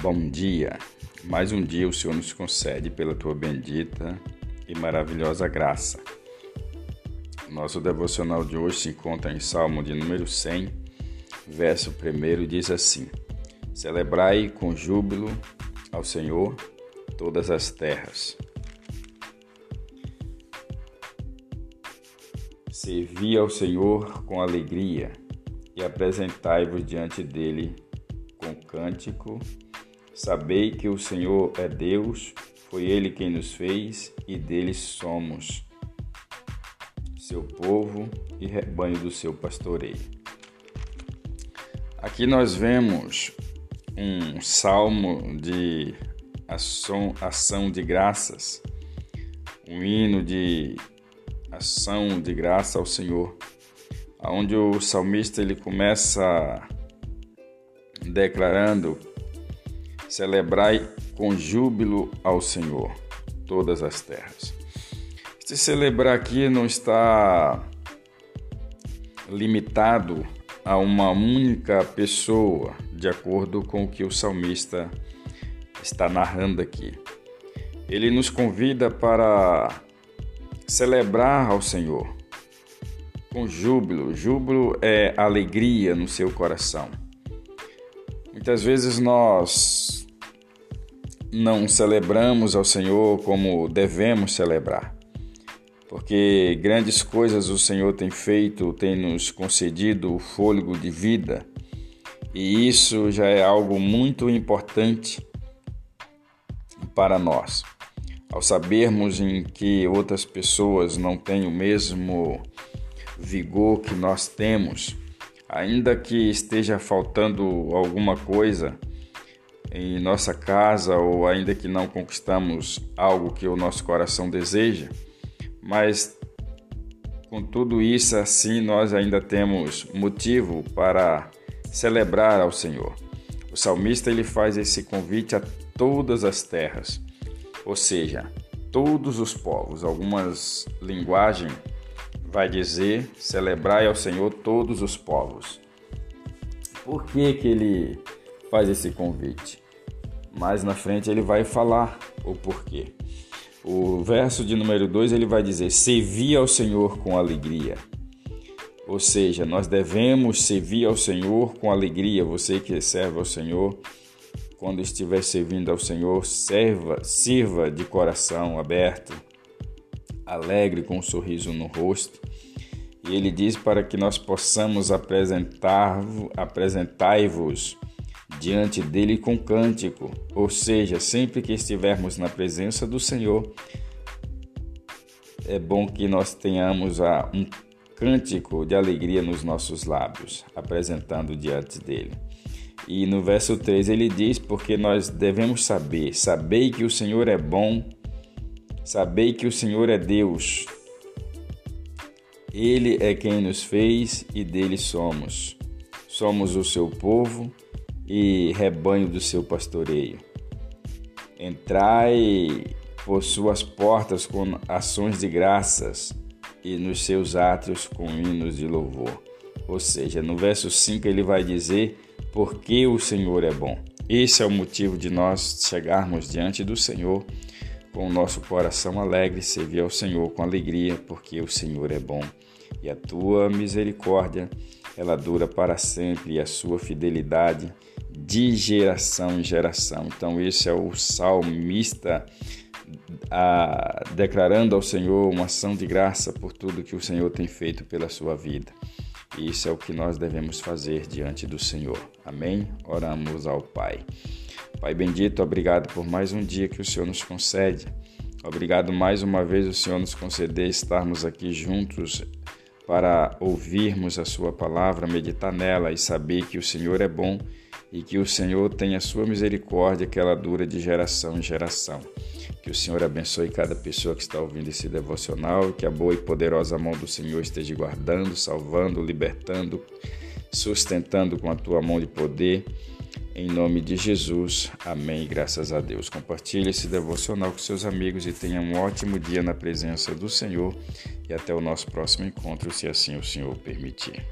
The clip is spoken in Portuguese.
Bom dia. Mais um dia o Senhor nos concede pela tua bendita e maravilhosa graça. Nosso devocional de hoje se encontra em Salmo de número 100, verso 1 diz assim: Celebrai com júbilo ao Senhor todas as terras. Servi ao Senhor com alegria e apresentai-vos diante dele com cântico. Sabei que o Senhor é Deus, foi ele quem nos fez e dele somos, seu povo e rebanho do seu pastoreio. Aqui nós vemos um salmo de ação, de graças, um hino de ação de graça ao Senhor, onde o salmista ele começa declarando: Celebrai com júbilo ao Senhor todas as terras. Este celebrar aqui não está limitado a uma única pessoa, de acordo com o que o salmista está narrando aqui. Ele nos convida para celebrar ao Senhor com júbilo. Júbilo é alegria no seu coração. Muitas vezes nós não celebramos ao Senhor como devemos celebrar, porque grandes coisas o Senhor tem feito, tem nos concedido o fôlego de vida, e isso já é algo muito importante para nós. Ao sabermos em que outras pessoas não têm o mesmo vigor que nós temos, ainda que esteja faltando alguma coisa em nossa casa ou ainda que não conquistamos algo que o nosso coração deseja, mas com tudo isso assim nós ainda temos motivo para celebrar ao Senhor. O salmista ele faz esse convite a todas as terras, ou seja, todos os povos. Algumas linguagens vai dizer: celebrai ao Senhor todos os povos. Por que, que ele faz esse convite? Mais na frente ele vai falar o porquê. O verso de número 2 ele vai dizer: Servi ao Senhor com alegria. Ou seja, nós devemos servir ao Senhor com alegria. Você que serve ao Senhor, quando estiver servindo ao Senhor, serva, sirva de coração aberto, alegre com um sorriso no rosto. E ele diz para que nós possamos apresentar apresentai-vos diante dele com cântico, ou seja, sempre que estivermos na presença do Senhor, é bom que nós tenhamos um cântico de alegria nos nossos lábios, apresentando diante dele. E no verso 3 ele diz: Porque nós devemos saber, sabei que o Senhor é bom Sabei que o Senhor é Deus. Ele é quem nos fez e dele somos. Somos o seu povo e rebanho do seu pastoreio. Entrai por suas portas com ações de graças e nos seus átrios com hinos de louvor. Ou seja, no verso 5 ele vai dizer: Porque o Senhor é bom. Esse é o motivo de nós chegarmos diante do Senhor com o nosso coração alegre, servir ao Senhor com alegria, porque o Senhor é bom e a tua misericórdia ela dura para sempre e a sua fidelidade de geração em geração. Então esse é o salmista a, declarando ao Senhor uma ação de graça por tudo que o Senhor tem feito pela sua vida. Isso é o que nós devemos fazer diante do Senhor. Amém? Oramos ao Pai. Pai bendito, obrigado por mais um dia que o Senhor nos concede. Obrigado mais uma vez o Senhor nos conceder estarmos aqui juntos para ouvirmos a Sua palavra, meditar nela e saber que o Senhor é bom e que o Senhor tem a Sua misericórdia que ela dura de geração em geração. Que o Senhor abençoe cada pessoa que está ouvindo esse devocional, que a boa e poderosa mão do Senhor esteja guardando, salvando, libertando, sustentando com a tua mão de poder em nome de Jesus, amém. Graças a Deus. Compartilhe esse devocional com seus amigos e tenha um ótimo dia na presença do Senhor. E até o nosso próximo encontro, se assim o Senhor permitir.